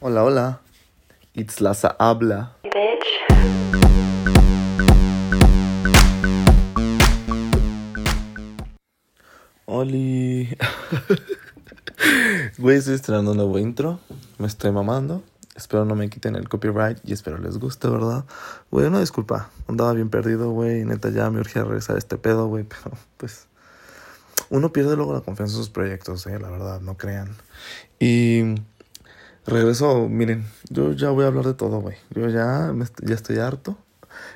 Hola, hola. It's Laza habla. Oli. Güey, estoy estrenando un nuevo intro. Me estoy mamando. Espero no me quiten el copyright y espero les guste, ¿verdad? Güey, una disculpa. Andaba bien perdido, güey. Neta, ya me urgía regresar a este pedo, güey. Pero, pues... Uno pierde luego la confianza en sus proyectos, eh. La verdad, no crean. Y... Regreso, miren, yo ya voy a hablar de todo, güey. Yo ya, me ya estoy harto.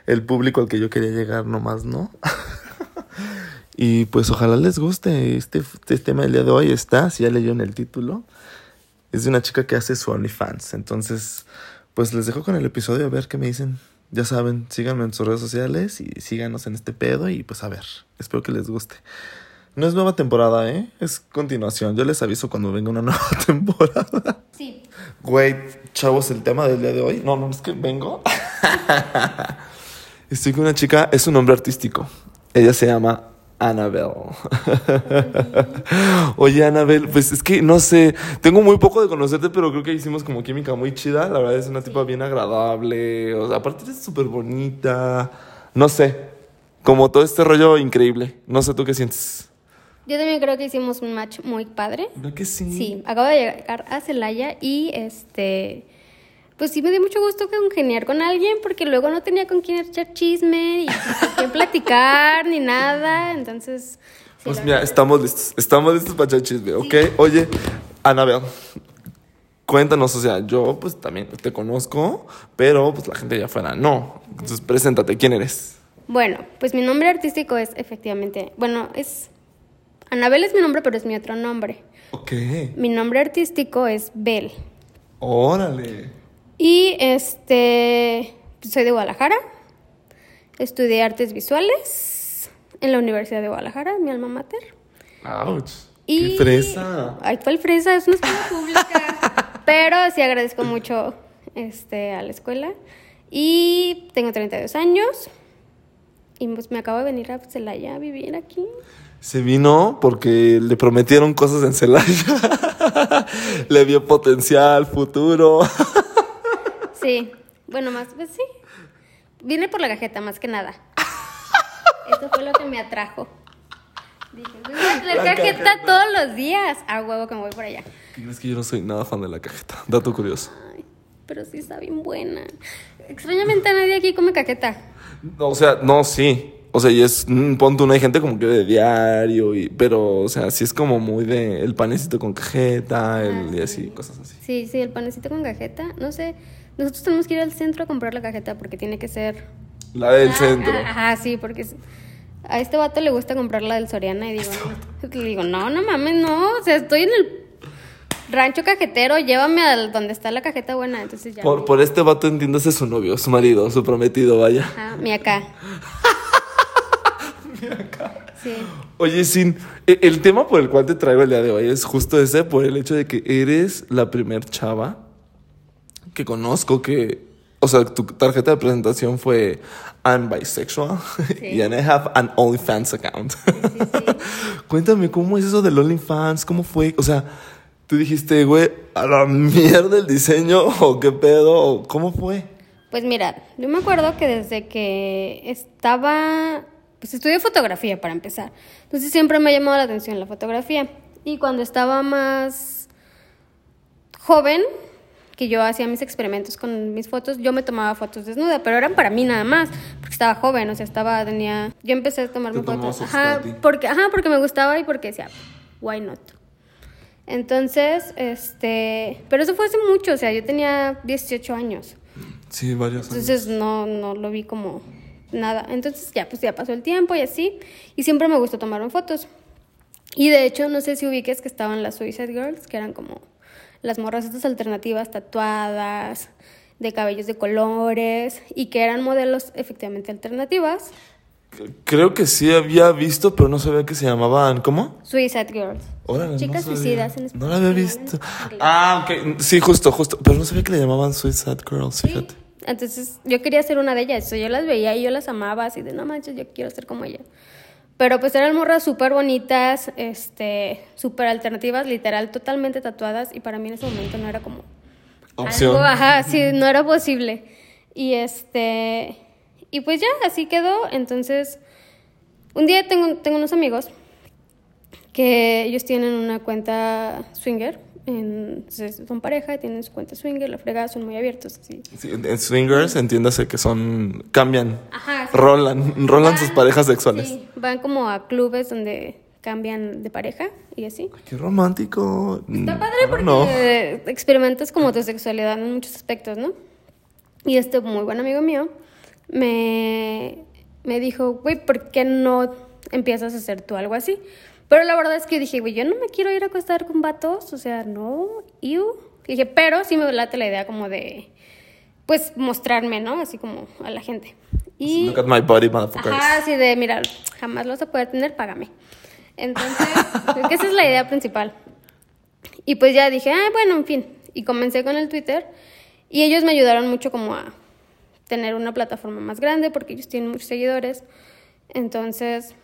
El público al que yo quería llegar nomás no. y pues ojalá les guste. Este, este tema del día de hoy está, si ya leyó en el título. Es de una chica que hace su OnlyFans. Entonces, pues les dejo con el episodio a ver qué me dicen. Ya saben, síganme en sus redes sociales y síganos en este pedo y pues a ver. Espero que les guste. No es nueva temporada, ¿eh? Es continuación. Yo les aviso cuando venga una nueva temporada. Sí. Güey, chavos, el tema del día de hoy. No, no, es que vengo. Estoy con una chica, es un nombre artístico. Ella se llama Annabelle. Oye, Annabelle, pues es que no sé, tengo muy poco de conocerte, pero creo que hicimos como química muy chida. La verdad es una tipa bien agradable. O sea, aparte es súper bonita. No sé, como todo este rollo increíble. No sé tú qué sientes. Yo también creo que hicimos un match muy padre. ¿Verdad que sí? Sí, acabo de llegar a Celaya y este. Pues sí me dio mucho gusto congeniar con alguien porque luego no tenía con quién echar chisme y con quién platicar ni nada. Entonces. sí, Pues mira, verdad- estamos listos. Estamos listos para echar chisme, ¿ok? Oye, Anabel, cuéntanos, o sea, yo pues también te conozco, pero pues la gente allá afuera no. Entonces, preséntate, ¿quién eres? Bueno, pues mi nombre artístico es efectivamente. Bueno, es. Anabel es mi nombre, pero es mi otro nombre. Ok. Mi nombre artístico es Bel. Órale. Y este, soy de Guadalajara. Estudié artes visuales en la Universidad de Guadalajara, mi alma mater. Ouch. Y... ¡Qué fresa! Ay, ¿cuál fresa? Es una escuela pública. Pero sí agradezco mucho este, a la escuela. Y tengo 32 años. Y pues me acabo de venir a Celaya a vivir aquí. Se vino porque le prometieron cosas en Celaya. le vio potencial, futuro. Sí, bueno, más, pues sí. Vine por la cajeta, más que nada. Esto fue lo que me atrajo. Dije, "Pues voy a tener La cajeta, cajeta. todos los días. A huevo que me voy por allá. ¿Qué crees que yo no soy nada fan de la cajeta? Dato curioso. Ay, pero sí está bien buena. Extrañamente nadie aquí come cajeta. No, o sea, no, sí. O sea, y es, mm, punto uno, hay gente como que de diario, y, pero, o sea, sí es como muy de el panecito con cajeta, el, y así, cosas así. Sí, sí, el panecito con cajeta. No sé, nosotros tenemos que ir al centro a comprar la cajeta porque tiene que ser... La del Ah, centro. ah, Ajá, sí, porque a este vato le gusta comprar la del Soriana y digo, no, le digo, no, no mames, no, o sea, estoy en el rancho cajetero, llévame al donde está la cajeta buena, entonces ya. Por, por este vato entiéndase su novio, su marido, su prometido, vaya. Ajá, mi acá. Sí. Oye, Sin, e- el tema por el cual te traigo el día de hoy es justo ese, por el hecho de que eres la primer chava que conozco que, o sea, tu tarjeta de presentación fue I'm bisexual Sí. and I have an OnlyFans account. sí, sí. Cuéntame, ¿cómo es eso del OnlyFans? ¿Cómo fue? O sea, tú dijiste, güey, a la mierda el diseño, o qué pedo, o cómo fue. Pues mira, yo me acuerdo que desde que estaba, pues estudié fotografía para empezar. Entonces siempre me ha llamado la atención la fotografía. Y cuando estaba más joven, que yo hacía mis experimentos con mis fotos, yo me tomaba fotos desnuda, pero eran para mí nada más, porque estaba joven, o sea, estaba, tenía, yo empecé a tomarme fotos, ajá, porque, ajá, porque me gustaba y porque decía, why not. Entonces, este, pero eso fue hace mucho, o sea, yo tenía 18 años. Sí, varios años. Entonces no, no lo vi como nada. Entonces ya, pues ya pasó el tiempo y así. Y siempre me gustó tomarme fotos. Y de hecho, no sé si ubiques que estaban las Suicide Girls, que eran como las morras estas alternativas tatuadas, de cabellos de colores, y que eran modelos efectivamente alternativas. Creo que sí había visto, pero no sabía que se llamaban, ¿cómo? Suicide Girls. Órale, no Chicas sabía. suicidas en No la había español, visto. Ah, ok. Sí, justo, justo. Pero no sabía que le llamaban Suicide Girls, Sí. Entonces yo quería ser una de ellas. Yo las veía y yo las amaba así de no manches, yo quiero ser como ella. Pero pues eran morras súper bonitas, este, súper alternativas, literal, totalmente tatuadas. Y para mí en ese momento no era como Opción. Algo, ajá, sí, no era posible. Y este, y pues ya, así quedó. Entonces, un día tengo, tengo unos amigos que ellos tienen una cuenta swinger. En, son pareja, tienen su cuenta swinger, la fregada, son muy abiertos. Sí, en swingers, entiéndase que son. cambian. Ajá, sí. Rolan, rolan sus Van- parejas sexuales. Sí, van como a clubes donde cambian de pareja y así. Qué romántico. Está Mm, padre porque experimentas como tu sexualidad en muchos aspectos, ¿no? Y este muy buen amigo mío me, me dijo, güey, ¿por qué no empiezas a hacer tú algo así? Pero la verdad es que dije, güey, yo no me quiero ir a acostar con vatos, o sea, no, iu. Dije, pero sí me late la idea como de, pues, mostrarme, ¿no? Así como a la gente. Y... Look at my body, motherfuckers. Ajá, así de, mira, jamás lo vas a poder tener, págame. Entonces, creo que esa es la idea principal. Y pues ya dije, ah, bueno, en fin. Y comencé con el Twitter. Y ellos me ayudaron mucho como a tener una plataforma más grande porque ellos tienen muchos seguidores. Entonces,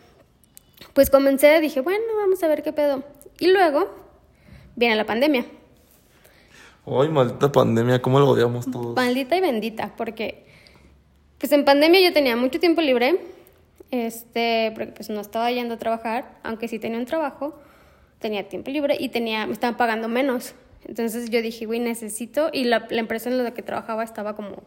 pues comencé, dije, bueno, vamos a ver qué pedo. Y luego viene la pandemia. Ay, maldita pandemia, ¿cómo lo odiamos todos? Maldita y bendita, porque pues en pandemia yo tenía mucho tiempo libre, este, porque pues no estaba yendo a trabajar, aunque sí tenía un trabajo, tenía tiempo libre y tenía, me estaban pagando menos. Entonces yo dije, güey, necesito, y la, la empresa en la que trabajaba estaba como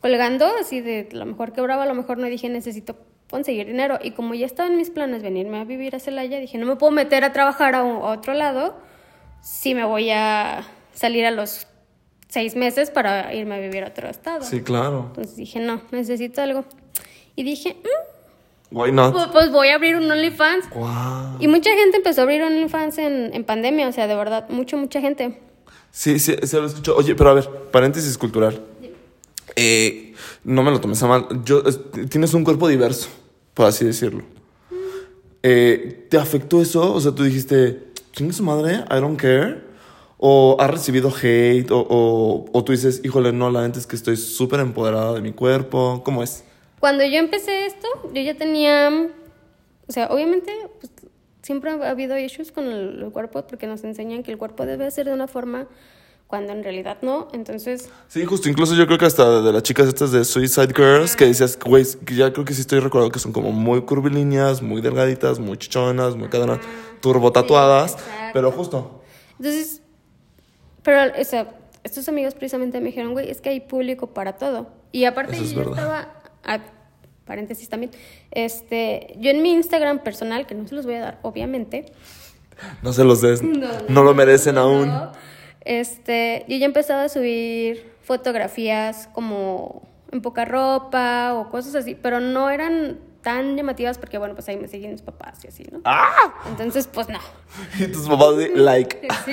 colgando, así de a lo mejor quebraba, a lo mejor no dije, necesito conseguir dinero. Y como ya estaba en mis planes venirme a vivir a Celaya, dije, no me puedo meter a trabajar a, un- a otro lado si me voy a salir a los seis meses para irme a vivir a otro estado. Sí, claro. Entonces dije, no, necesito algo. Y dije, "Mm, Why not? pues, pues voy a abrir un OnlyFans. Wow. Y mucha gente empezó a abrir OnlyFans en, en pandemia, o sea, de verdad, mucha, mucha gente. Sí, sí, se lo escucho. Oye, pero a ver, paréntesis cultural. Eh, no me lo tomes a mal. Yo, es- tienes un cuerpo diverso, por así decirlo. Eh, ¿Te afectó eso? O sea, tú dijiste, chingue su madre, I don't care. O has recibido hate, o, o, o tú dices, híjole, no, la neta es que estoy súper empoderada de mi cuerpo. ¿Cómo es? Cuando yo empecé esto, yo ya tenía, o sea, obviamente, pues, siempre ha habido issues con el, el cuerpo porque nos enseñan que el cuerpo debe ser de una forma cuando en realidad no. Entonces, Sí, justo, incluso yo creo que hasta de las chicas estas de Suicide Girls, que decías, güey, ya creo que sí estoy recordando que son como muy curvilíneas, muy delgaditas, muy chichonas, muy cadenas, turbo tatuadas, pero justo. entonces, pero, o sea, estos amigos precisamente me dijeron, güey, es que hay público para todo. Y aparte es yo verdad. estaba, ah, paréntesis también, este, yo en mi Instagram personal, que no se los voy a dar, obviamente, No se los des, no, lo merecen aún. Este, yo ya empezaba a subir fotografías como en poca ropa o cosas así, pero no eran tan llamativas porque, bueno, pues ahí me siguen mis papás y así, ¿no? ¡Ah! Entonces, pues no. Y tus papás de like. Sí.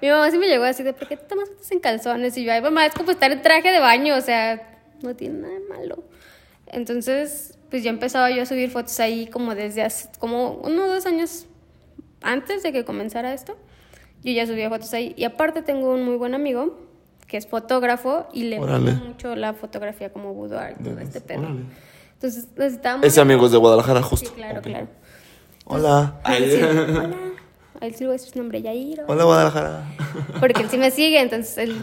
Mi mamá sí me llegó así de, ¿por qué te tomas fotos en calzones? Y yo, ay, mamá, es como estar en traje de baño, o sea, no tiene nada de malo. Entonces, pues ya empezaba yo a subir fotos ahí como desde hace, como uno o dos años antes de que comenzara esto. Yo ya subía fotos ahí. Y aparte tengo un muy buen amigo que es fotógrafo y le gusta mucho la fotografía como boudoir, todo este pedo. Entonces necesitábamos... Ese amigo es de Guadalajara, Sí, justo. claro, Ok. claro. Hola. Sí, hola. A él sí le voy a decir su nombre. Hola, Guadalajara. Porque él sí me sigue, entonces él,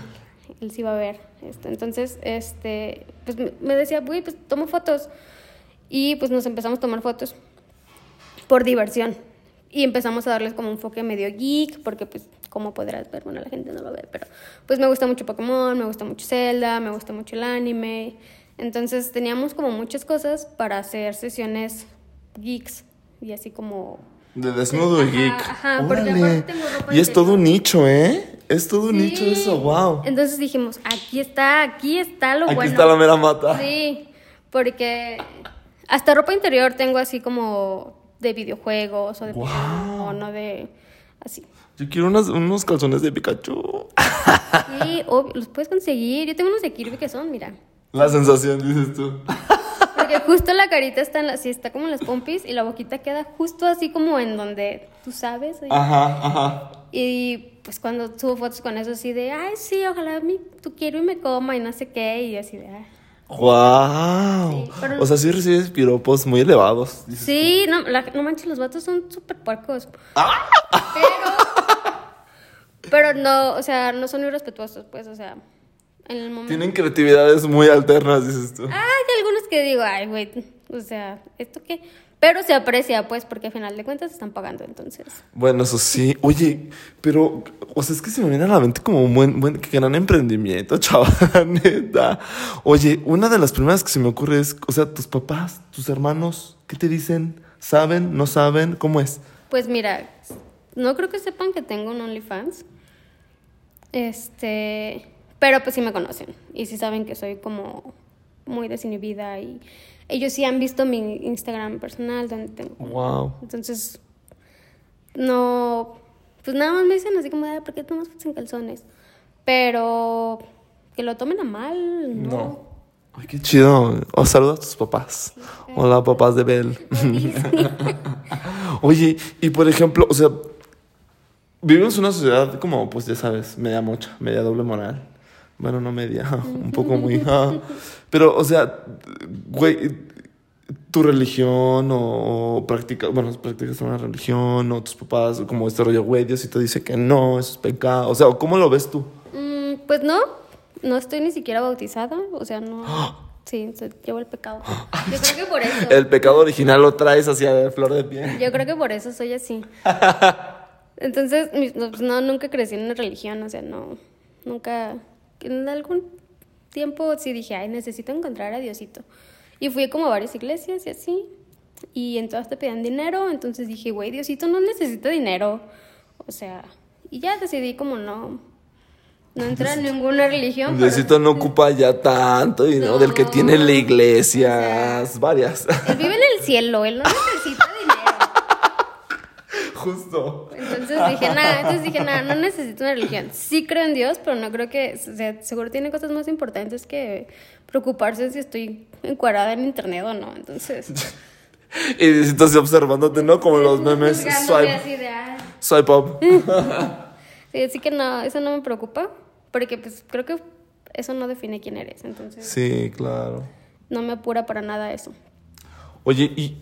él sí va a ver esto. Entonces, este, pues me- me decía, güey, pues tomo fotos. Y pues nos empezamos a tomar fotos por diversión. Y empezamos a darles como un enfoque medio geek, porque pues, como podrás ver, bueno, la gente no lo ve, pero pues me gusta mucho Pokémon, me gusta mucho Zelda, me gusta mucho el anime. Entonces teníamos como muchas cosas para hacer sesiones geeks y así como De desnudo y Ajá, geek. ajá, porque Órale. aparte tengo ropa Y es todo un nicho, ¿eh? Es todo un nicho eso, wow. Entonces dijimos, aquí está, aquí está lo Aquí bueno. está la mera mata. Sí, porque hasta ropa interior tengo así como de videojuegos o de Wow. o no de así. Yo quiero unas- unos calzones de Pikachu. Sí, obvio, los puedes conseguir. Yo tengo unos de Kirby que son, mira. La sensación, dices tú. Porque justo la carita está en la, sí, está como en las pompis y la boquita queda justo así como en donde tú sabes. Ajá, ajá. Y pues cuando subo fotos con eso así de, ay, sí, ojalá mi, tu quiero y me coma y no sé qué, y así de, "Ah". Wow. Sí, pero- O sea, sí recibes piropos muy elevados. dices Sí, no, la- no manches, los vatos son súper puercos. Pero, pero no, o sea, no son irrespetuosos, pues, o sea, en el momento. Tienen creatividades muy alternas, dices tú. Ah, hay algunos que digo, ay, güey, o sea, ¿esto qué? Pero se aprecia, pues, porque al final de cuentas están pagando, entonces. Bueno, eso sí. Oye, pero, o sea, es que se me viene a la mente como un buen, buen, gran emprendimiento, chaval, neta. Oye, una de las primeras que se me ocurre es, o sea, tus papás, tus hermanos, ¿qué te dicen? ¿Saben? ¿No saben? ¿Cómo es? Pues mira, no creo que sepan que tengo un OnlyFans. Este, pero pues sí me conocen y sí saben que soy como muy desinhibida y ellos sí han visto mi Instagram personal donde tengo. Wow. Entonces, no, pues nada más me dicen así como, "Ay, ¿por qué tomas fotos en calzones? Pero que lo tomen a mal, no. No. Ay, qué chido. O saluda a tus papás. Hola, papás de Bel. Oye, y por ejemplo, o sea, vivimos en una sociedad como, pues ya sabes, media mocha, media doble moral. Bueno, no media, un poco muy... ah. Pero, o sea, güey, tu religión o, o practicas, bueno, practicas una religión o tus papás, como este rollo, güey, Dios te dice que no, eso es pecado. O sea, ¿cómo lo ves tú? Mm, pues no, no estoy ni siquiera bautizada, o sea, no. Sí, llevo el pecado. Yo creo que por eso. El pecado original lo traes hacia de flor de piel. Yo creo que por eso soy así. Entonces, pues, no, nunca crecí en una religión, o sea, no, nunca, en algún tiempo sí dije, ay, necesito encontrar a Diosito. Y fui como a varias iglesias y así, y en todas te pedían dinero, entonces dije, güey, Diosito no necesita dinero. O sea, y ya decidí como no, no entrar en ninguna religión. pero- Diosito no ocupa ya tanto dinero del que tiene la iglesia. Varias. Él vive en el cielo, él no necesita. Justo. Entonces dije, nada, entonces dije, nada, no necesito una religión. Sí creo en Dios, pero no creo que, o sea, seguro tiene cosas más importantes que preocuparse si estoy encuadrada en internet o no. Entonces, Y así observándote, ¿no? Como los memes. Swipe, "Ah". swipe up. Sí, así que no, eso no me preocupa, porque pues creo que eso no define quién eres. Entonces, Sí, claro. no me apura para nada eso. Oye, y,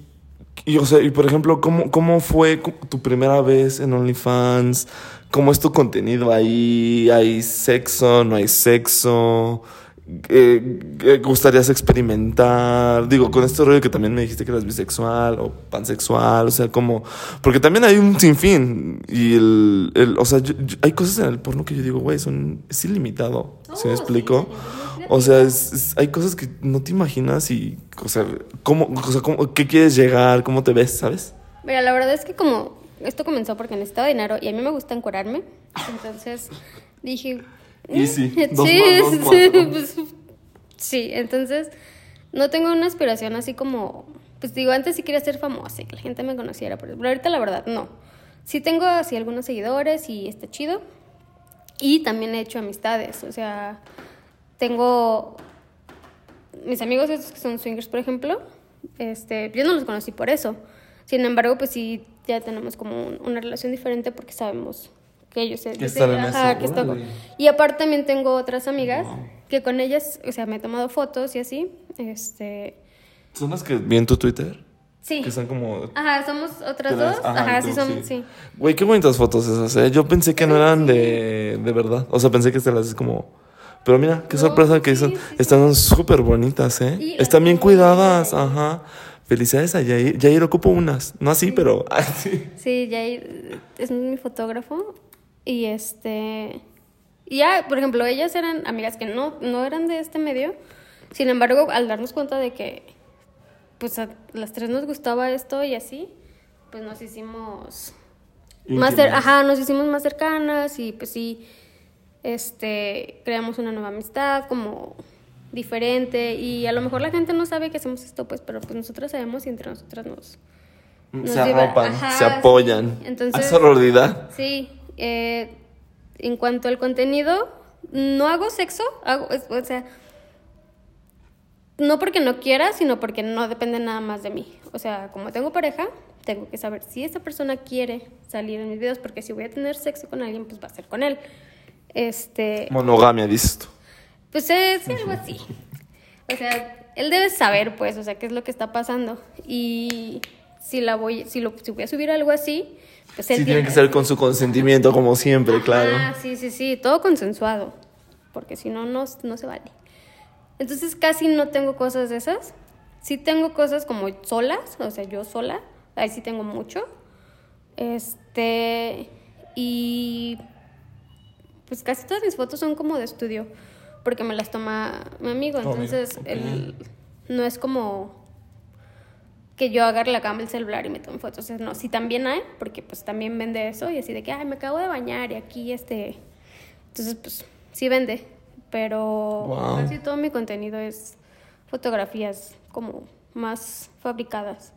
y, o sea, y por ejemplo, ¿cómo, ¿cómo fue tu primera vez en OnlyFans? ¿Cómo es tu contenido ahí? ¿Hay sexo? ¿No hay sexo? Eh, ¿qué ¿Gustarías experimentar? Digo, con este rollo que también me dijiste que eras bisexual o pansexual, o sea, como... Porque también hay un sinfín y el... el o sea, yo- yo- hay cosas en el porno que yo digo, güey, son... Es ilimitado, ¿se me Oh, explico? sí, O sea, es- es- hay cosas que no te imaginas y, o sea, ¿cómo, o sea, cómo- ¿qué quieres llegar? ¿Cómo te ves? ¿Sabes? Mira, la verdad es que como esto comenzó porque necesitaba dinero y a mí me gusta encuadrarme, entonces dije... Y sí, eh, dos sí, más dos, sí, pues, sí, entonces no tengo una aspiración así como... Pues digo, antes sí quería ser famosa y que la gente me conociera, pero pero ahorita la verdad no. Sí tengo así algunos seguidores y está chido. Y también he hecho amistades, o sea, tengo mis amigos esos que son swingers, por ejemplo, este, yo no los conocí por eso. Sin embargo, pues sí, ya tenemos como un- una relación diferente porque sabemos que ellos se Que ajá, eso. Y aparte también tengo otras amigas que con ellas, o sea, me he tomado fotos y así. Este, ¿Son las que vi en tu Twitter? sí. Que están como... Ajá, somos otras dos. Ajá, sí tú, son, sí. Güey, qué bonitas fotos esas, ¿eh? Yo pensé que no eran de, de verdad. O sea, pensé que se las es como... Pero mira, qué No, sorpresa que sí, son. sí, sí. Están súper bonitas, ¿eh? Y Están bien cuidadas, ajá. Felicidades a Jair. Jair ocupo unas. No así, pero... Ay, sí. Jair es mi fotógrafo. Y este. Y ya, por ejemplo, ellas eran amigas que no, no eran de este medio. Sin embargo, al darnos cuenta de que pues a las tres nos gustaba esto y así, pues nos hicimos más ajá, nos hicimos más cercanas y pues sí, este, creamos una nueva amistad como diferente y a lo mejor la gente no sabe que hacemos esto, pues, pero pues nosotros sabemos y entre nosotras nos, nos se lleva- arropan, ajá, se apoyan. sí. Entonces- sororidad. Sí, eh, en cuanto al contenido, no hago sexo, hago, o sea, no porque no quiera, sino porque no depende nada más de mí. O sea, como tengo pareja, tengo que saber si esa persona quiere salir en mis videos, porque si voy a tener sexo con alguien, pues va a ser con él. Este, Monogamia, dices tú. pues es algo así. O sea, él debe saber, pues, o sea, qué es lo que está pasando. Y si la voy, si lo, si voy a subir algo así, pues él Sí, tiene que ser con su consentimiento, como siempre, claro. Ah, sí, sí, sí, todo consensuado. porque si no, no, no se vale. Entonces casi no tengo cosas de esas. Sí tengo cosas como solas, o sea, yo sola, ahí sí tengo mucho. Este, y pues casi todas mis fotos son como de estudio, porque me las toma mi amigo, entonces ok. él no es como que yo agarre la cama el celular y me tome fotos. O sea, no, sí también hay, porque pues también vende eso y así de que, ay, me acabo de bañar y aquí este... Entonces, pues sí vende, pero Wow. casi todo mi contenido es fotografías como más fabricadas.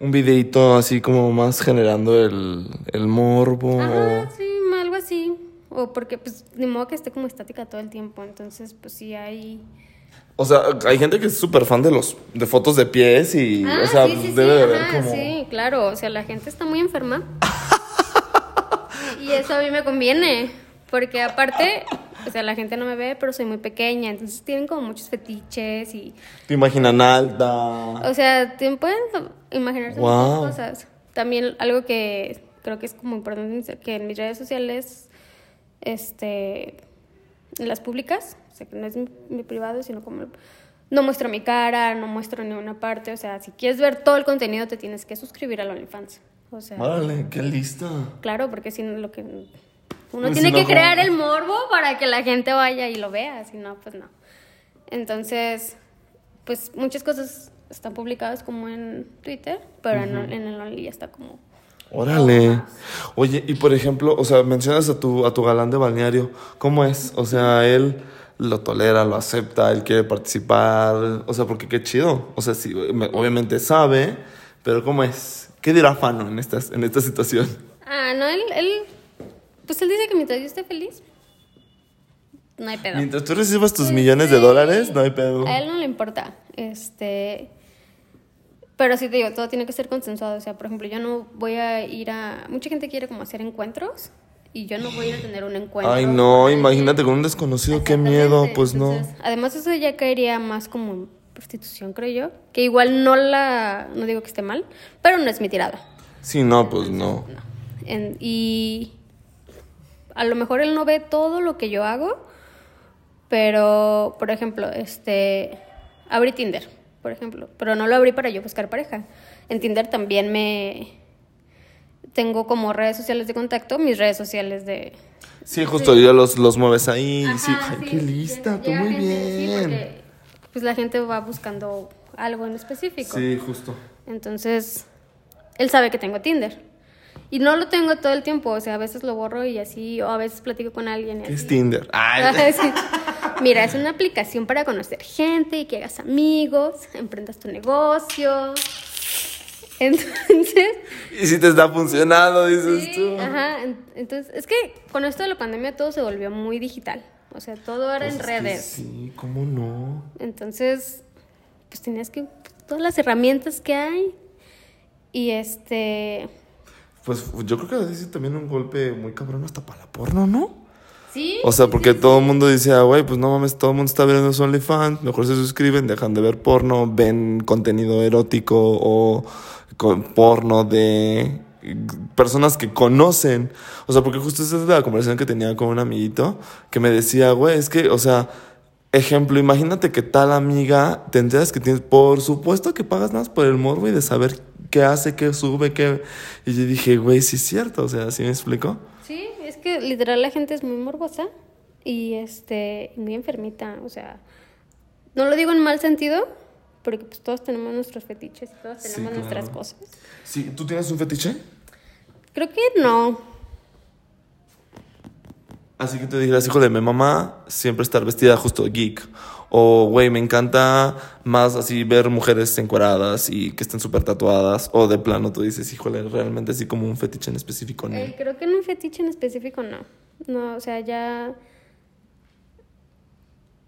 Un videito así como más generando el, el morbo. Ajá, sí, algo así. O porque, pues, ni modo que esté como estática todo el tiempo. Entonces, pues sí hay... O sea, hay gente que es súper fan de los de fotos de pies y, Ah, o sea, sí, sí, sí, debe de haber ajá, como... sí, claro. O sea, la gente está muy enferma. y eso a mí me conviene. Porque aparte, o sea, la gente no me ve, pero soy muy pequeña. Entonces tienen como muchos fetiches y... Te imaginan alta. O sea, te pueden imaginarse Wow. muchas cosas. También algo que creo que es como importante que en mis redes sociales, este, las públicas, o sea, que no es mi, mi privado, sino como no muestro mi cara, no muestro ni una parte, o sea, si quieres ver todo el contenido te tienes que suscribir al OnlyFans. O sea, Órale, qué lista. claro, porque si no lo que uno Pues tiene si no, que crear el morbo para que la gente vaya y lo vea, si no, pues no. Entonces, pues muchas cosas están publicadas como en Twitter, pero en, en el Only ya está como... Órale. Oye, y por ejemplo, o sea, mencionas a tu, a tu galán de balneario. ¿Cómo es? O sea, él lo tolera, lo acepta, él quiere participar. O sea, porque qué chido. O sea, sí, me- obviamente sabe, pero ¿cómo es? ¿Qué dirá Fano en, estas, en esta situación? Ah, no, él, él, pues él dice que mientras yo esté feliz, no hay pedo. Mientras tú recibas tus millones de dólares, no hay pedo. A él no le importa. Este. Pero sí te digo, todo tiene que ser consensuado. O sea, por ejemplo, yo no voy a ir a. Mucha gente quiere como hacer encuentros. Y yo no voy a ir a tener un encuentro. Ay, no, imagínate con un desconocido, qué miedo. Pues no. Además, eso ya caería más como en prostitución, creo yo. Que igual no la. No digo que esté mal, pero no es mi tirada. Sí, no, pues no. En- y a lo mejor él no ve todo lo que yo hago, pero, por ejemplo, este, abrí Tinder, por ejemplo, pero no lo abrí para yo buscar pareja. En Tinder también me tengo como redes sociales de contacto, mis redes sociales de... Sí, justo ya los, los mueves ahí. sí, Ajá, ay, sí, qué lista, tú muy gente, sí, bien. porque, pues la gente va buscando algo en específico. Sí, justo. Entonces, él sabe que tengo Tinder. Y no lo tengo todo el tiempo, o sea, a veces lo borro y así, o a veces platico con alguien. Y ¿Qué es. Tinder? Ay, Ajá, sí. Mira, es una aplicación para conocer gente y que hagas amigos, emprendas tu negocio. Entonces, y si te está funcionando, dices sí, tú. ajá, en- entonces, es que con esto de la pandemia todo se volvió muy digital. O sea, todo era en Pues redes. sí, ¿cómo no? Entonces, pues tenías que todas las herramientas que hay y este Pues yo creo que sido también un golpe muy cabrón hasta para la porno, ¿no? sí O sea, porque todo el mundo dice, ah, güey, pues no mames, todo el mundo está viendo OnlyFans, mejor se suscriben, dejan de ver porno, ven contenido erótico o con porno de personas que conocen. O sea, porque justo esa es la conversación que tenía con un amiguito que me decía, güey, es que, o sea, ejemplo, imagínate que tal amiga te enteras que tienes, por supuesto que pagas más por el morbo y de saber qué hace, qué sube, qué... Y yo dije, güey, sí es cierto, o sea, ¿sí me explico? Sí, es que literal la gente es muy morbosa y este muy enfermita, o sea, no lo digo en mal sentido, porque pues todos tenemos nuestros fetiches y todos Sí, tenemos nuestras cosas. Sí, ¿tú tienes un fetiche? Creo que no. Así que te dijeras, hijo de mi mamá, siempre estar vestida justo geek. O, güey, me encanta más así ver mujeres encueradas y que estén súper tatuadas. O de plano tú dices, híjole, realmente así como un fetiche en específico. ¿no? Eh, creo que en un fetiche en específico no. No, o sea, ya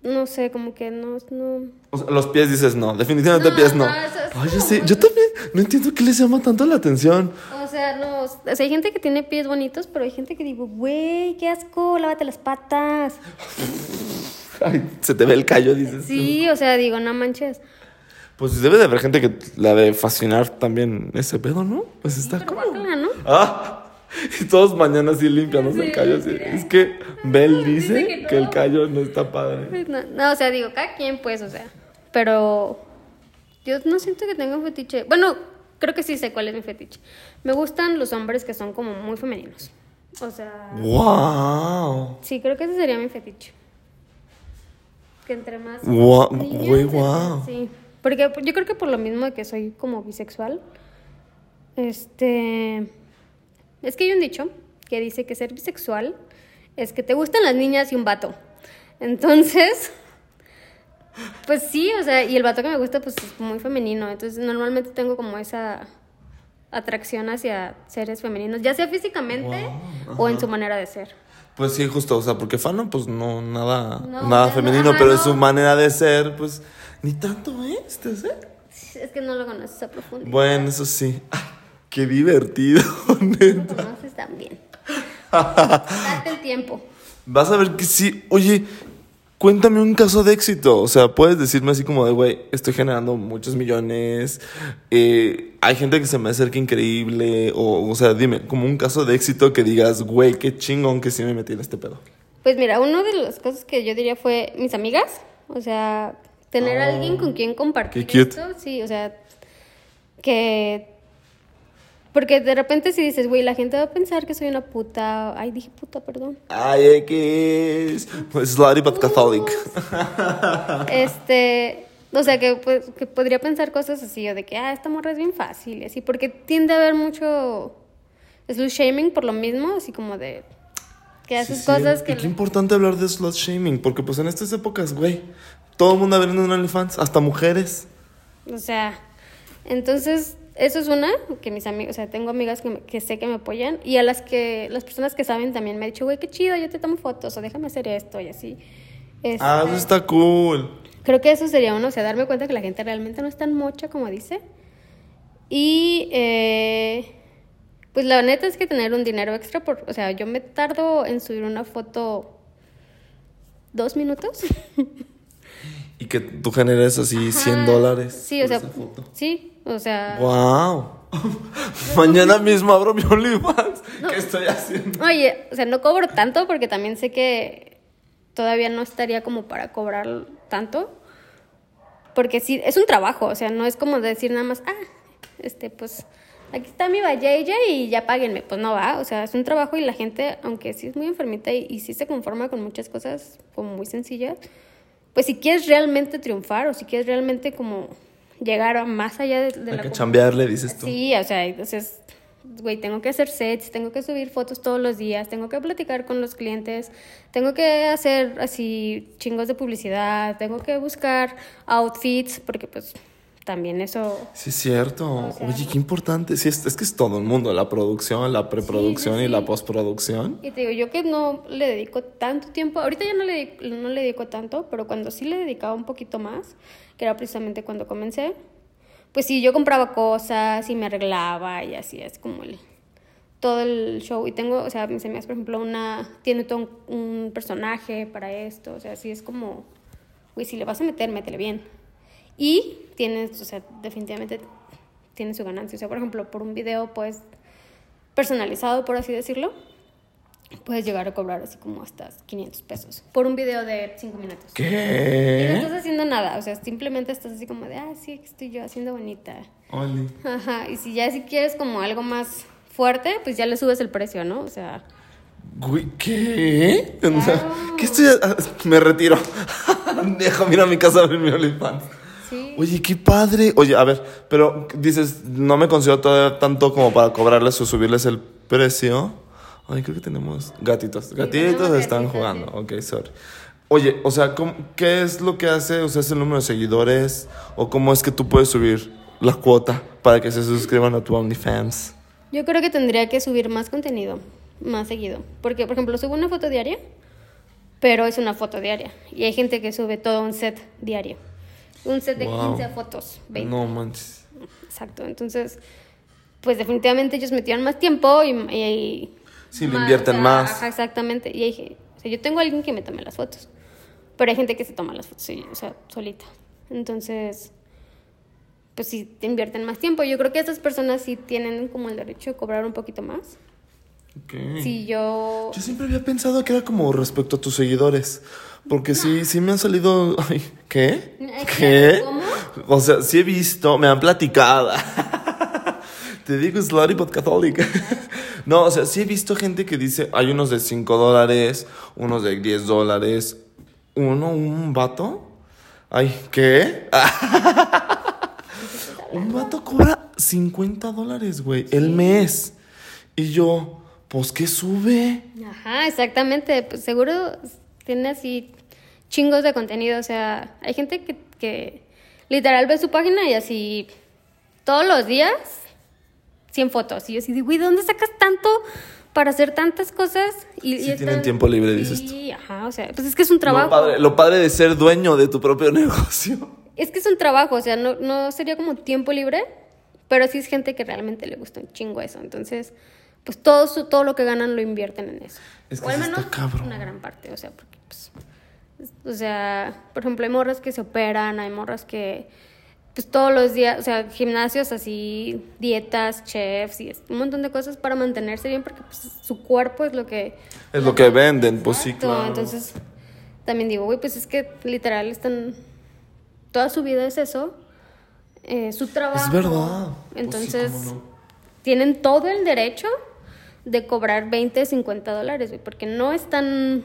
no sé, como que no no O sea, los pies dices no, definitivamente No, pies no. no, Ay, yo sé, yo también no entiendo qué les llama tanto la atención. O sea, no, o sea, hay gente que tiene pies bonitos, pero hay gente que digo, güey, qué asco, lávate las patas. Ay, se te ve el callo, dices. Sí, o sea, digo, no manches. Pues debe de haber gente que la de fascinar también ese pedo, ¿no? Pues está como. ¿no? Ah, Y todos mañana así limpiándose Sí, el callo. así. Es que Bel dice, Dice que que, el callo no está padre. Pues No, no, o sea, digo, cada quien, pues, o sea. Pero yo no siento que tenga un fetiche. Bueno, creo que sí sé cuál es mi fetiche. Me gustan los hombres que son como muy femeninos. O sea, ¡Wow! sí, creo que ese sería mi fetiche. Que entre más. Güey, entre- guau. Sí. Porque yo creo que por lo mismo de que soy como bisexual. Este. Es que hay un dicho que dice que ser bisexual es que te gustan las niñas y un vato. Entonces. Pues sí, o sea, y el vato que me gusta, pues es muy femenino. Entonces, normalmente tengo como esa atracción hacia seres femeninos, ya sea físicamente Wow, o en su manera de ser. Pues sí, justo, o sea, porque Fano, pues no, nada, No, nada no, femenino, pero no. su manera de ser, pues, ni tanto es, ¿te sé? Es que no lo conoces a profundidad. Bueno, eso sí. Ay, qué divertido, No neta. lo conoces tan bien. Date el tiempo. Vas a ver que sí. Oye, cuéntame un caso de éxito. O sea, puedes decirme así como de, güey, estoy generando muchos millones. eh, hay gente que se me acerca increíble. O, o sea, dime, como un caso de éxito que digas, güey, qué chingón que sí me metí en este pedo. Pues mira, una de las cosas que yo diría fue mis amigas. O sea, tener a alguien con quien compartir qué cute. esto. Sí, o sea, que... Porque de repente si dices, güey, la gente va a pensar que soy una puta. Ay, dije puta, perdón. Ay, X. Pues slutty but catholic. Este, o sea, que, pues, que podría pensar cosas así, o de que, ah, esta morra es bien fácil, y así, porque tiende a haber mucho slut shaming por lo mismo, así como de que haces Sí, sí. cosas Y que... qué importante hablar de slut shaming. Porque, pues, en estas épocas, güey, todo el mundo abriendo un OnlyFans, hasta mujeres. O sea, entonces, eso es una, que mis amigos, o sea, tengo amigas que, me- que sé que me apoyan, y a las que, las personas que saben también me han dicho, güey, qué chido, yo te tomo fotos, o déjame hacer esto, y así. Ah, Este, eso está cool. Creo que eso sería uno, o sea, darme cuenta que la gente realmente no es tan mocha como dice. Y eh, pues la neta es que tener un dinero extra, por, o sea, yo me tardo en subir una foto dos minutos. Y que tú generes así 100 dólares. Sí, o por sea, esa foto. sí, o sea... ¡Wow! Mañana mismo abro mi OnlyFans. ¿Qué estoy haciendo? Oye, o sea, no cobro tanto porque también sé que todavía no estaría como para cobrar tanto. Porque sí, es un trabajo, o sea, no es como decir nada más, ah, este, pues, aquí está mi vallella y ya páguenme. Pues no va, o sea, es un trabajo y la gente, aunque sí es muy enfermita y, y sí se conforma con muchas cosas como muy sencillas, pues si quieres realmente triunfar o si quieres realmente como llegar a más allá de, de Hay la que chambearle, dices tú. Sí, o sea, entonces, güey, tengo que hacer sets, tengo que subir fotos todos los días, tengo que platicar con los clientes, tengo que hacer así chingos de publicidad, tengo que buscar outfits, porque pues también eso... Sí, es cierto. sea- Oye, qué importante. Sí, es, es que es todo el mundo. La producción, la preproducción Sí, sí, y la sí. postproducción. Y te digo, yo que no le dedico tanto tiempo, ahorita ya no le, no le dedico tanto, pero cuando sí le dedicaba un poquito más, que era precisamente cuando comencé, pues sí, yo compraba cosas y me arreglaba y así es como el, todo el show. Y tengo, o sea, se me hace, por ejemplo, una, tiene todo un, un personaje para esto, o sea, así es como, güey, si le vas a meter, métele bien. Y tienes, o sea, definitivamente tiene su ganancia. O sea, por ejemplo, por un video, pues, personalizado, por así decirlo, puedes llegar a cobrar así como hasta 500 pesos por un video de 5 minutos. Y no ¿Qué? estás haciendo nada, o sea, simplemente estás así como de, ah, sí, estoy yo haciendo bonita. Oli. Ajá, y si ya si quieres como algo más fuerte, pues ya le subes el precio, ¿no? O sea, Güey, ¿qué? O sea, Claro. ¿Qué estoy Me retiro. Dejo, mira a mi casa a mi OnlyFans. Sí. Oye, qué padre. Oye, a ver, pero dices, no me considero todavía tanto como para cobrarles o subirles el precio. Ay, creo que tenemos gatitos. Gatitos están gatitos, jugando. Ok, sorry. Oye, o sea, ¿cómo- ¿qué es lo que hace? O sea, ¿es el número de seguidores? ¿O cómo es que tú puedes subir la cuota para que se suscriban a tu OnlyFans? Yo creo que tendría que subir más contenido, más seguido. Porque, por ejemplo, subo una foto diaria, pero es una foto diaria. Y hay gente que sube todo un set diario. Un set de Wow. 15 fotos, 20. No manches. Exacto. Entonces, pues definitivamente ellos metieron más tiempo y... y- Sí, le invierten más. Ajá, exactamente. Y ge- o sea, yo tengo a alguien que me tome las fotos. Pero hay gente que se toma las fotos, o sea, solita. Entonces, pues sí, te invierten más tiempo. Yo creo que esas personas sí tienen como el derecho de cobrar un poquito más. ¿Qué? Si yo... Yo siempre había pensado que era como respecto a tus seguidores. Porque sí, sí me han salido. Ay, ¿Qué? ¿Qué? ¿Cómo? O sea, sí he visto, me han platicado. Te digo slutty but catholic. No, o sea, sí he visto gente que dice, hay unos de 5 dólares, unos de 10 dólares, uno, un vato. Ay, ¿qué? un vato cobra 50 dólares, güey, el mes. Y yo, pues, ¿qué sube? Ajá, exactamente. Pues seguro tiene así chingos de contenido. O sea, hay gente que, que literal ve su página y así todos los días 100 fotos. Y yo así digo, güey, ¿de dónde sacas tanto para hacer tantas cosas? Y, Sí y tienen tiempo libre, dices tú. Sí, ajá, o sea, pues es que es un trabajo. Lo padre, lo padre de ser dueño de tu propio negocio. Es que es un trabajo, o sea, no, no sería como tiempo libre, pero sí es gente que realmente le gusta un chingo eso. Entonces, pues todo, su- todo lo que ganan lo invierten en eso. Es que o al menos cabrón. una gran parte, o sea, porque pues, es- o sea, por ejemplo, hay morras que se operan, hay morras que pues todos los días, o sea, gimnasios así, dietas, chefs y un montón de cosas para mantenerse bien porque pues, su cuerpo es lo que Es lo que venden, pues sí, claro. Entonces, también digo, güey, pues es que literal están. Toda su vida es eso. eh, su trabajo. Es verdad. Pues sí, Entonces, no. tienen todo el derecho de cobrar 20, 50 dólares, güey, porque no están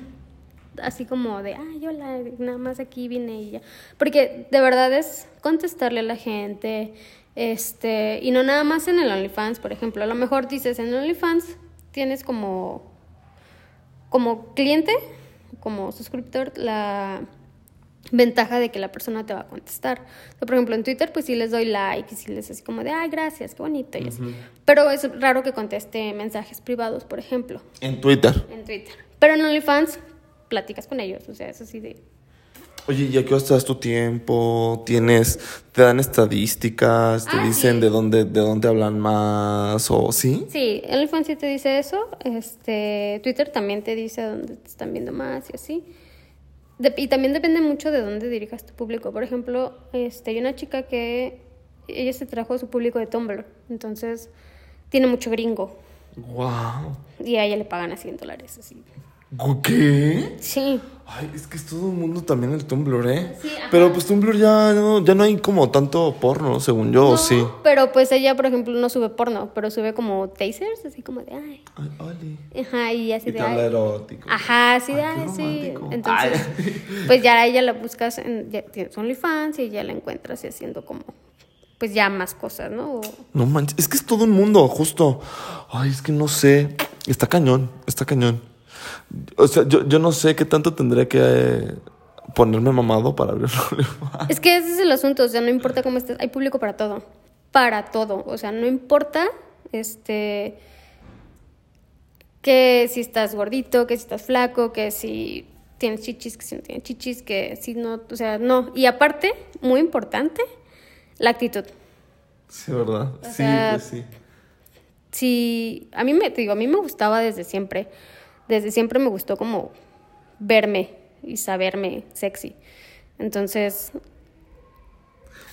así como de, ay, hola, nada más aquí vine y ya. Porque de verdad es contestarle a la gente, este, y no nada más en el OnlyFans, por ejemplo. A lo mejor dices, en OnlyFans tienes como como cliente, como suscriptor, la ventaja de que la persona te va a contestar. O sea, por ejemplo, en Twitter, pues sí les doy like y sí les así como de, ay, gracias, qué bonito y así. Pero es raro que conteste mensajes privados, por ejemplo, En Twitter. en Twitter. Pero en OnlyFans platicas con ellos, o sea, es así de... Oye, ¿y a qué das tu tiempo? ¿Tienes, te dan estadísticas? ¿Te Ah, dicen sí. de dónde, de dónde hablan más? ¿O sí? Sí, OnlyFans sí te dice eso. Este, Twitter también te dice dónde te están viendo más y así. De- y también depende mucho de dónde dirijas tu público. Por ejemplo, este, hay una chica que ella se trajo su público de Tumblr, entonces tiene mucho gringo Wow. y a ella le pagan a 100 dólares así. ¿Qué? Sí, Ay, es que es todo el mundo también el Tumblr, ¿eh? Sí, ajá. Pero pues Tumblr ya no, ya no hay como tanto porno, según yo, ¿o No, sí? Pero pues ella, por ejemplo, no sube porno, pero sube como tasers, así como de ay. Ay, Oli. Ajá, y así Y de ay. erótico. Ajá, sí, de, Ay, sí. Entonces, Ay. pues ya ella la buscas, en, ya tienes OnlyFans y ya la encuentras y haciendo como, pues ya más cosas, ¿no? No manches, es que es todo un mundo, justo. Ay, es que no sé. Está cañón, está cañón. O sea, yo, yo no sé qué tanto tendría que eh, ponerme mamado para abrir un OnlyFans. Es que ese es el asunto, o sea, no importa cómo estés, hay público para todo, para todo, o sea, no importa, este, que si estás gordito, que si estás flaco, que si tienes chichis, que si no tienes chichis, que si no, o sea, no. Y aparte, muy importante, la actitud. Sí, ¿verdad? O sí, sea, pues sí. si a mí me te digo a mí me gustaba desde siempre desde siempre me gustó como verme y saberme sexy entonces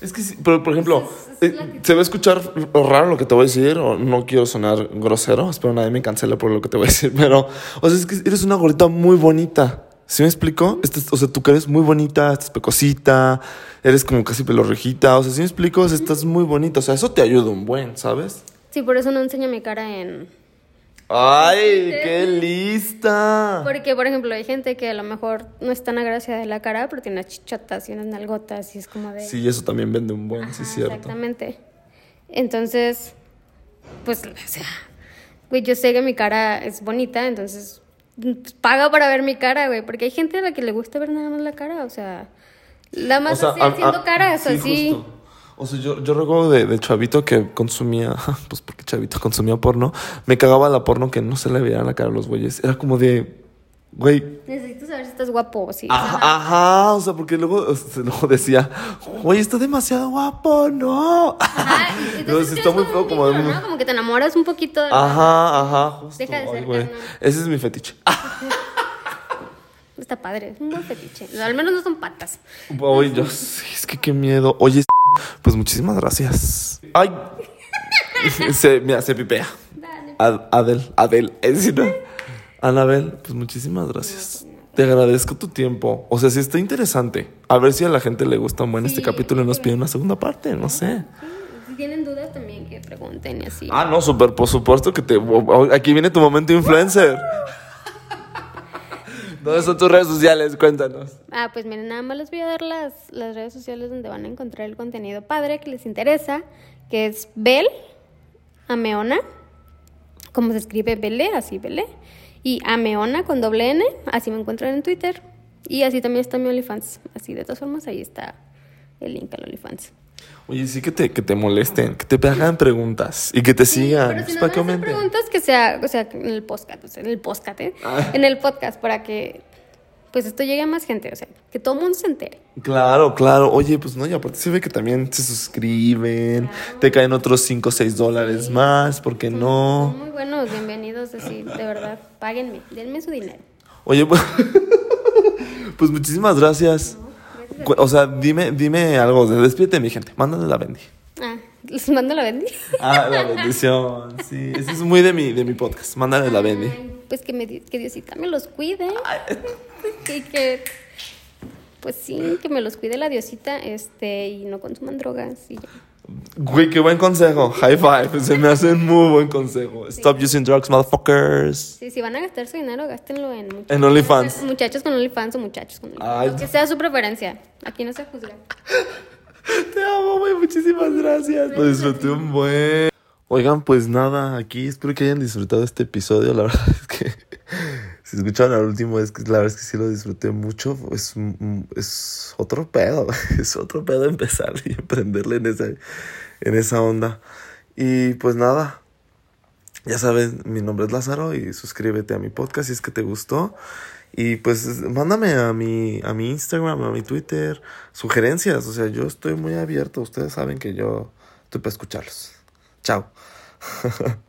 Es que, pero por ejemplo, Es- es eh, se va a escuchar raro lo que te voy a decir, o no quiero sonar grosero, espero nadie me cancele por lo que te voy a decir, pero, o sea, es que eres una gordita muy bonita. ¿Sí me explico? Estás- o sea, tu cara es muy bonita, estás pecosita, eres como casi pelorrejita, o sea, ¿sí me explico? O sea, estás muy bonita, o sea, eso te ayuda un buen, ¿sabes? sí por eso no enseño mi cara en ¡Ay, qué lista! porque por ejemplo hay gente que a lo mejor no es tan agraciada de la cara pero tiene unas chichotas y unas nalgotas y es como de Sí, eso también vende un buen, sí, Ajá, es cierto. Exactamente. Entonces, pues, o sea, güey, yo sé que mi cara es bonita, entonces paga para ver mi cara, güey, porque hay gente a la que le gusta ver nada más la cara, o sea, nada más así, a- haciendo a- caras, sí, así. justo. O sea, yo, yo recuerdo de, de chavito que consumía, pues porque chavito consumía porno, me cagaba la porno que no se le veía la cara a los güeyes. Era como de, güey, Necesito saber si estás guapo o sí. ajá, ajá, o sea, porque luego, o sea, luego decía, güey, está demasiado guapo, no. Ajá, Entonces está muy feo como de... vínculo, ¿no? Como que te enamoras un poquito de Ajá, ajá, justo. Deja de Ay, ser güey. carnal. Ese es mi fetiche. Está padre, es un buen fetiche. Al menos no son patas. Oye, yo, es que qué miedo. Oye, pues muchísimas gracias. Ay, se, mira, se pipea. Dale, Adel, Adel, es ¿no? Anabel, pues muchísimas gracias. Te agradezco tu tiempo. O sea, si está interesante. A ver si a la gente le gusta un buen este capítulo y nos pide una segunda parte, no sé. Si tienen dudas también que pregunten y así. Ah, no, súper, por supuesto que te... Aquí viene tu momento influencer. ¿Dónde son tus redes sociales? Cuéntanos. Ah, pues miren, nada más les voy a dar las, las redes sociales donde van a encontrar el contenido padre que les interesa, que es Bel Ameona, como se escribe Bele, así Bele, y Ameona con doble N, así me encuentran en Twitter. Y así también está mi OnlyFans. Así, de todas formas, ahí está el link al OnlyFans. Oye, sí que te, que te molesten, que te hagan preguntas y que te sigan. Pero si no para me preguntas que sea, o sea, en el podcast, o sea, en el podcast, ¿eh? Ah. En el podcast, para que pues esto llegue a más gente, o sea, que todo el mundo se entere. Claro, claro. Oye, pues no, y aparte se ve que también se suscriben, te caen otros 5 o 6 dólares más, ¿por qué no? muy buenos, bienvenidos, así, de verdad, páguenme, denme su dinero. Oye, pues, pues muchísimas gracias. O sea, dime, dime algo, despídete mi gente, mándale la bendi. Ah, ¿les mando la bendi? Ah, la bendición, sí, eso es muy de mi, de mi podcast, mándale la bendi. Pues que, me, que Diosita me los cuide. y que, pues sí, que me los cuide la Diosita, este, y no consuman drogas y ya. Güey, qué buen consejo. High five. Se me hace un muy buen consejo. Stop using drugs, motherfuckers. Sí, si van a gastar su dinero, gástenlo en... En OnlyFans. Muchachos con OnlyFans o muchachos con OnlyFans. Que sea su preferencia. Aquí no se juzga. Te amo, güey. Muchísimas gracias. Lo disfruté un buen... Oigan, pues nada, aquí espero que hayan disfrutado este episodio. La verdad es que si escucharon al último, es que la verdad es que sí lo disfruté mucho. Es, es otro pedo, es otro pedo empezar y emprenderle en esa, en esa onda. Y pues nada, ya saben, mi nombre es Lázaro y suscríbete a mi podcast si es que te gustó. Y pues mándame a mi, a mi Instagram, a mi Twitter, sugerencias. O sea, yo estoy muy abierto. Ustedes saben que yo estoy para escucharlos. Chao.